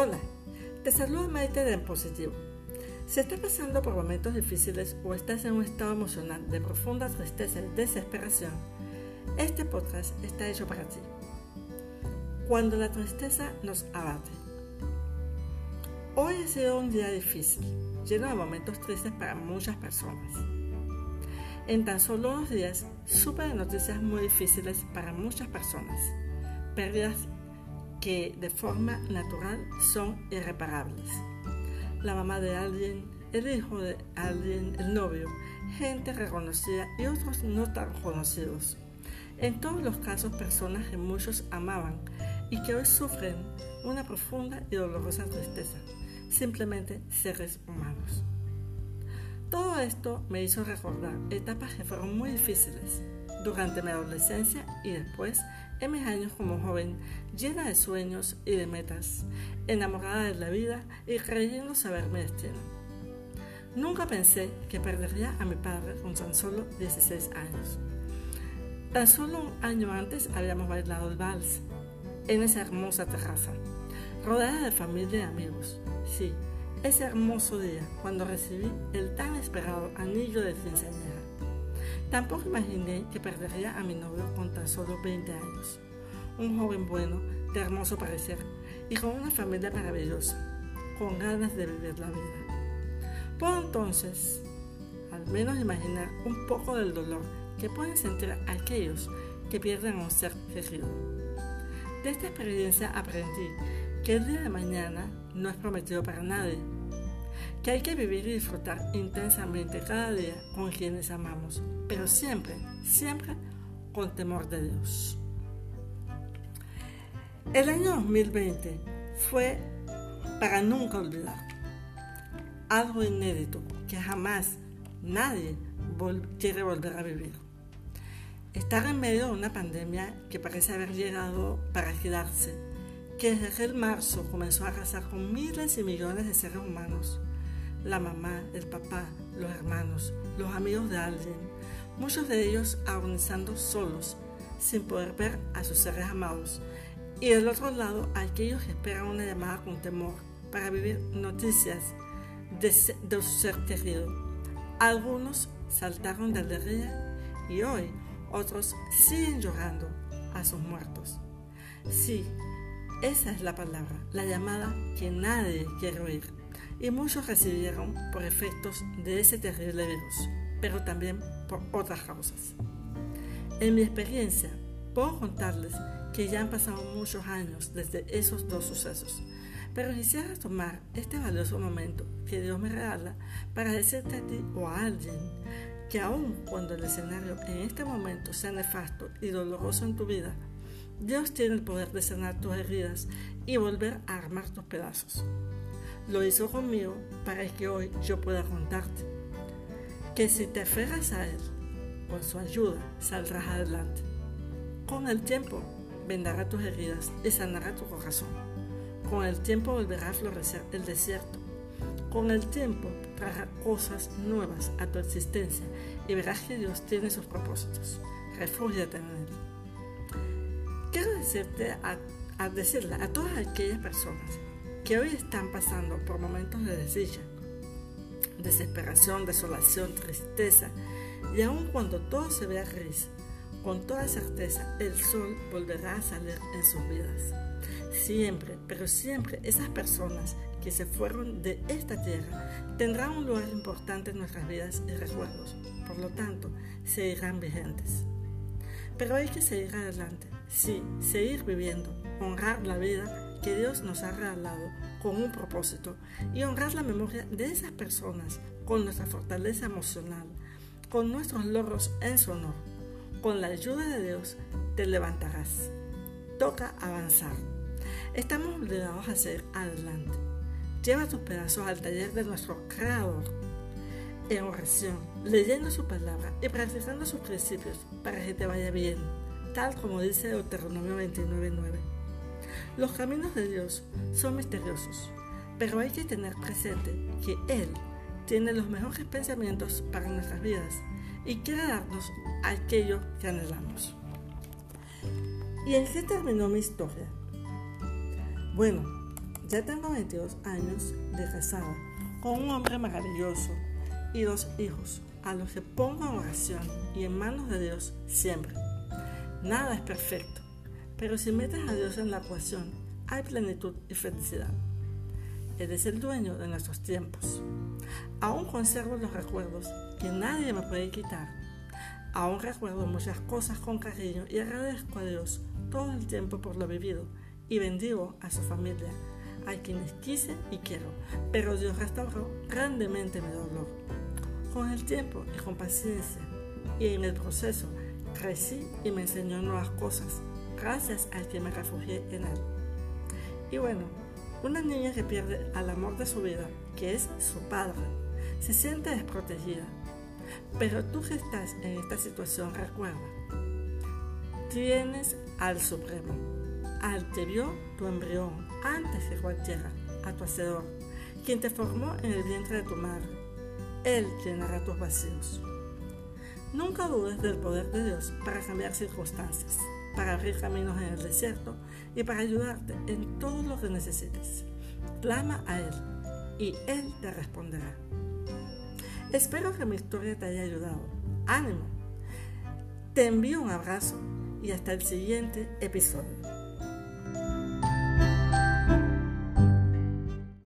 Hola, te saluda Maite de En Positivo. Si estás pasando por momentos difíciles o estás en un estado emocional de profunda tristeza y desesperación, este podcast está hecho para ti. Cuando la tristeza nos abate. Hoy ha sido un día difícil, lleno de momentos tristes para muchas personas. En tan solo unos días supe de noticias muy difíciles para muchas personas, pérdidas que de forma natural son irreparables. La mamá de alguien, el hijo de alguien, el novio, gente reconocida y otros no tan conocidos. En todos los casos personas que muchos amaban y que hoy sufren una profunda y dolorosa tristeza, simplemente seres humanos. Todo esto me hizo recordar etapas que fueron muy difíciles durante mi adolescencia y después mis años como joven, llena de sueños y de metas, enamorada de la vida y creyendo saber mi destino. Nunca pensé que perdería a mi padre con tan solo 16 años. Tan solo un año antes habíamos bailado el vals en esa hermosa terraza, rodeada de familia y amigos. Sí, ese hermoso día cuando recibí el tan esperado anillo de. Tampoco imaginé que perdería a mi novio con tan solo 20 años. Un joven bueno, de hermoso parecer y con una familia maravillosa, con ganas de vivir la vida. Puedo entonces, al menos imaginar un poco del dolor que pueden sentir aquellos que pierden a un ser querido. De esta experiencia aprendí que el día de mañana no es prometido para nadie que hay que vivir y disfrutar intensamente cada día con quienes amamos, pero siempre, siempre con temor de Dios. El año 2020 fue para nunca olvidar, algo inédito que jamás nadie quiere volver a vivir. Estar en medio de una pandemia que parece haber llegado para quedarse, que desde el marzo comenzó a arrasar con miles y millones de seres humanos la mamá, el papá, los hermanos, los amigos de alguien, muchos de ellos agonizando solos, sin poder ver a sus seres amados, y del otro lado aquellos que esperan una llamada con temor para vivir noticias de, su ser querido. Algunos saltaron de alegría y hoy otros siguen llorando a sus muertos. Sí, esa es la palabra, la llamada que nadie quiere oír y muchos recibieron por efectos de ese terrible virus, pero también por otras causas. En mi experiencia, puedo contarles que ya han pasado muchos años desde esos dos sucesos, pero quisiera tomar este valioso momento que Dios me regala para decirte a ti o a alguien que aun cuando el escenario en este momento sea nefasto y doloroso en tu vida, Dios tiene el poder de sanar tus heridas y volver a armar tus pedazos. Lo hizo conmigo para que hoy yo pueda contarte que si te aferras a Él, con su ayuda saldrás adelante. Con el tiempo vendará tus heridas y sanará tu corazón. Con el tiempo volverá a florecer el desierto. Con el tiempo traerá cosas nuevas a tu existencia y verás que Dios tiene sus propósitos. Refúgiate en Él. Quiero decirte a, a decirle a todas aquellas personas que hoy están pasando por momentos de desdicha, desesperación, desolación, tristeza, y aun cuando todo se vea gris, con toda certeza el sol volverá a salir en sus vidas. Siempre, pero siempre esas personas que se fueron de esta tierra tendrán un lugar importante en nuestras vidas y recuerdos, por lo tanto, seguirán vigentes. Pero hay que seguir adelante, sí, seguir viviendo, honrar la vida que Dios nos ha regalado con un propósito y honrar la memoria de esas personas con nuestra fortaleza emocional, con nuestros logros en su honor. Con la ayuda de Dios te levantarás. Toca avanzar. Estamos obligados a seguir adelante. Lleva tus pedazos al taller de nuestro Creador en oración, leyendo su palabra y practicando sus principios para que te vaya bien, tal como dice Deuteronomio 29.9. Los caminos de Dios son misteriosos, pero hay que tener presente que Él tiene los mejores pensamientos para nuestras vidas y quiere darnos aquello que anhelamos. ¿Y en qué terminó mi historia? Bueno, Ya tengo 22 años de casada con un hombre maravilloso y dos hijos a los que pongo oración y en manos de Dios siempre. Nada es perfecto, pero si metes a Dios en la ecuación, hay plenitud y felicidad. Él es el dueño de nuestros tiempos. Aún conservo los recuerdos que nadie me puede quitar. Aún recuerdo muchas cosas con cariño y agradezco a Dios todo el tiempo por lo vivido y bendigo a su familia, a quienes quise y quiero, pero Dios restauró grandemente mi dolor. Con el tiempo y con paciencia y en el proceso crecí y me enseñó nuevas cosas, gracias al que me refugié en él. Y bueno, una niña que pierde al amor de su vida, que es su padre, se siente desprotegida. Pero tú que estás en esta situación, recuerda, tienes al Supremo, al que vio tu embrión antes que cualquiera, a tu hacedor, quien te formó en el vientre de tu madre. Él llenará tus vacíos. Nunca dudes del poder de Dios para cambiar circunstancias, para abrir caminos en el desierto y para ayudarte en todo lo que necesites. Clama a Él y Él te responderá. Espero que mi historia te haya ayudado. Ánimo. Te envío un abrazo y hasta el siguiente episodio.